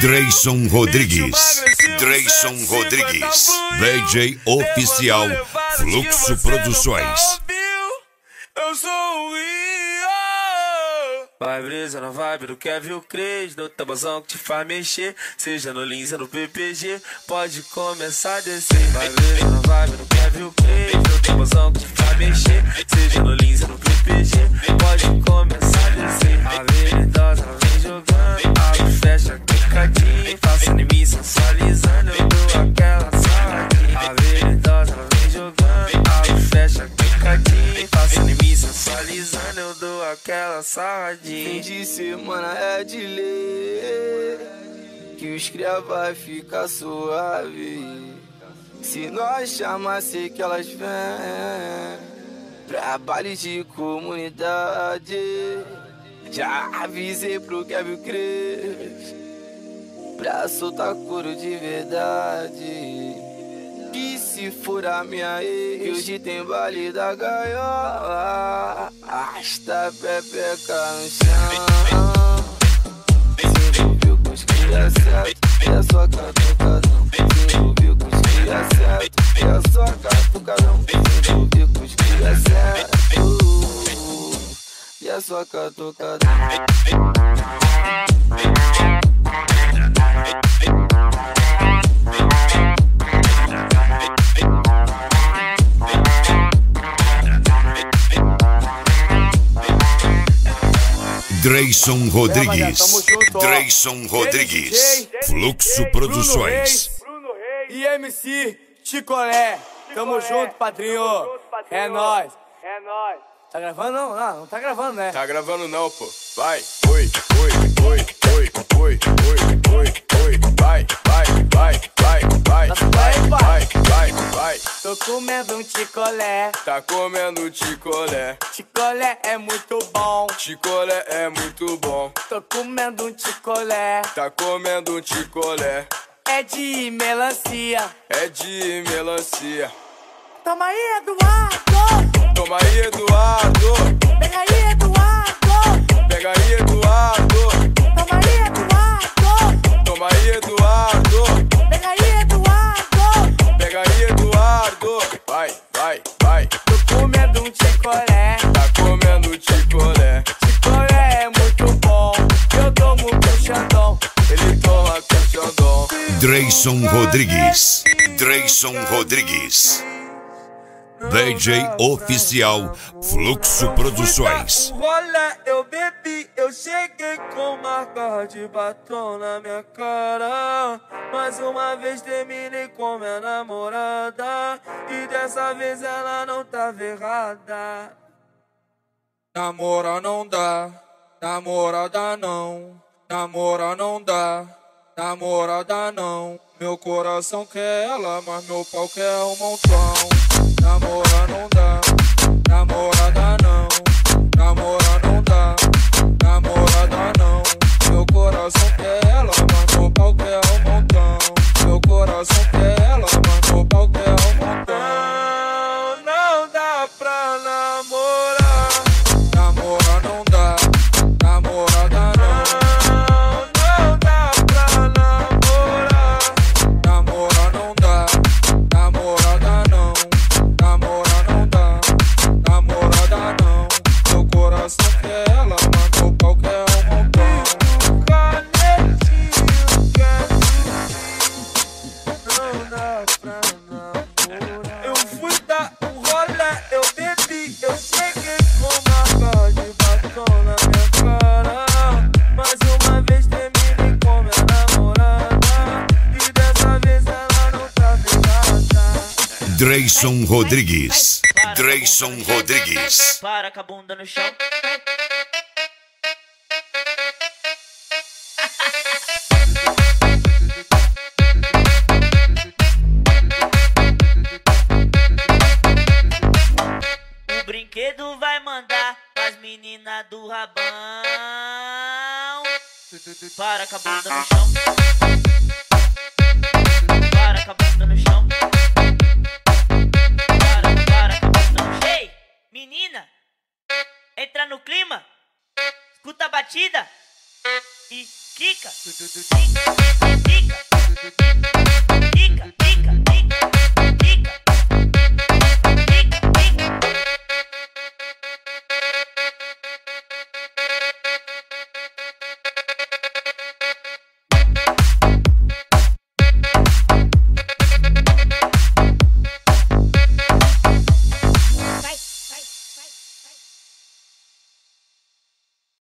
Dreyson Rodrigues. Dreyson Rodrigues. DJ oficial Fluxo Produções. Eu sou o. Vai brisa na vibe do Kevin Cres, do tabazão que te faz mexer. Seja no Lins ou no PPG, pode começar a descer. Vai brisa na vibe do Kevin Cres, do tabazão que te faz mexer. Seja no Lins ou no PPG, pode começar a descer. A aquela saladinha. Fim de semana é de ler Que os cria vai ficar suave Se nós chamar, sei que elas vêm Pra de comunidade Já avisei pro Kevin Cres Pra soltar couro de verdade que se for a minha ex, hoje tem baile da gaiola. Arrasta a pepeca no chão. Se envolveu com os cria certo, é só catucadão. Se envolveu com os cria certo, é só catucadão. Se envolveu com os cria certo, é só catucadão. Dreyson Rodrigues. Dreyson Rodrigues. Fluxo Produções. E MC Ticolé. Tamo junto, padrinho. É nóis. É nóis. Tá gravando não? Não, não tá gravando, né? Tá gravando não, pô. Vai. Oi, oi, oi, oi, oi, oi, oi, oi. Comendo um chicolé. Tá comendo chicolé. Chicolé é muito bom. Chicolé é muito bom. Tô comendo um chicolé. Tá comendo chicolé. É de melancia. É de melancia. Toma aí, Eduardo. Toma aí, Eduardo. Pega aí, Eduardo. Pega aí, Eduardo. Toma aí, Eduardo. Toma aí, Eduardo. Dreyson Rodrigues. Dreyson Rodrigues. DJ oficial Fluxo Produções. O rolê eu bebi, eu cheguei com marca de batom na minha cara. Mais uma vez terminei com minha namorada. E dessa vez ela não tava errada. Namora não dá, namorada não. Namora não dá, namorada não. Meu coração quer ela, mas meu pau quer um montão. Namora não dá, namorada Dreyson Rodrigues. Dreyson Rodrigues. Para com a bunda no chão. O brinquedo vai mandar as meninas do rabão. Para com a bunda no chão. batida e quica, quica, quica, quica, quica.